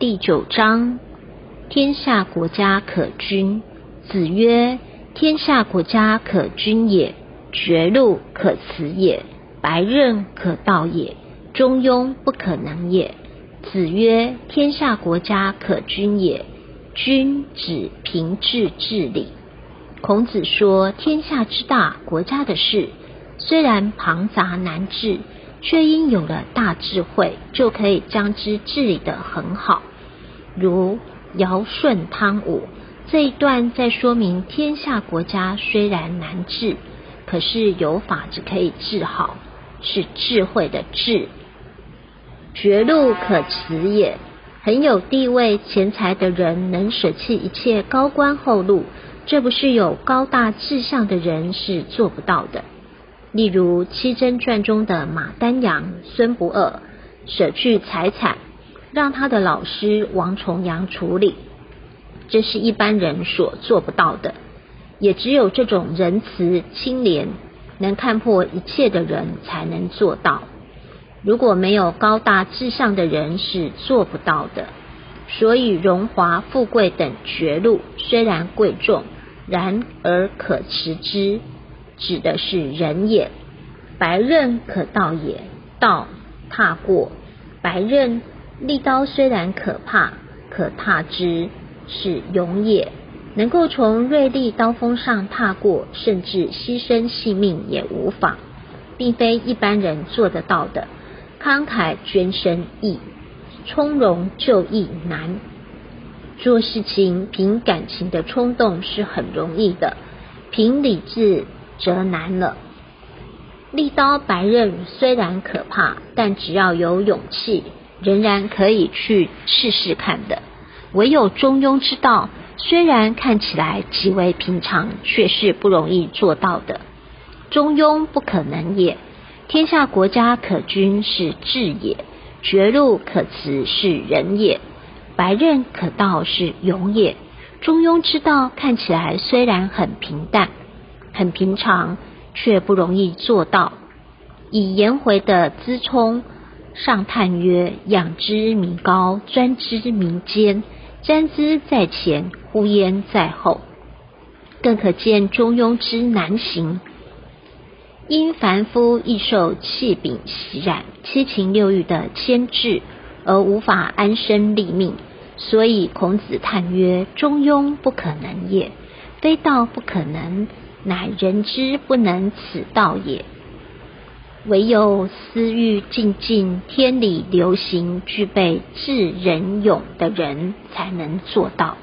第九章：天下国家可君。子曰：天下国家可君也，绝路可辞也，白刃可道也，中庸不可能也。子曰：天下国家可君也，君指平治治理。孔子说：天下之大，国家的事虽然庞杂难治。却因有了大智慧，就可以将之治理得很好。如尧舜汤武这一段，在说明天下国家虽然难治，可是有法子可以治好，是智慧的治。绝路可辞也，很有地位、钱财的人能舍弃一切高官厚禄，这不是有高大志向的人是做不到的。例如《七真传》中的马丹阳、孙不二，舍去财产，让他的老师王重阳处理，这是一般人所做不到的。也只有这种仁慈清廉、能看破一切的人才能做到。如果没有高大志向的人，是做不到的。所以荣华富贵等绝路，虽然贵重，然而可持之。指的是人也，白刃可道也，道踏过，白刃利刀虽然可怕，可怕之，是勇也。能够从锐利刀锋上踏过，甚至牺牲性命也无妨，并非一般人做得到的。慷慨捐身易，从容就义难。做事情凭感情的冲动是很容易的，凭理智。则难了。利刀白刃虽然可怕，但只要有勇气，仍然可以去试试看的。唯有中庸之道，虽然看起来极为平常，却是不容易做到的。中庸不可能也。天下国家可君是智也，绝路可辞是仁也，白刃可道是勇也。中庸之道看起来虽然很平淡。很平常，却不容易做到。以颜回的资聪上叹曰：“仰之弥高，专之弥坚，瞻之在前，呼焉在后。”更可见中庸之难行。因凡夫易受气柄袭染、七情六欲的牵制，而无法安身立命，所以孔子叹曰：“中庸不可能也，非道不可能。”乃人之不能此道也，唯有私欲尽尽、天理流行、具备智仁勇的人，才能做到。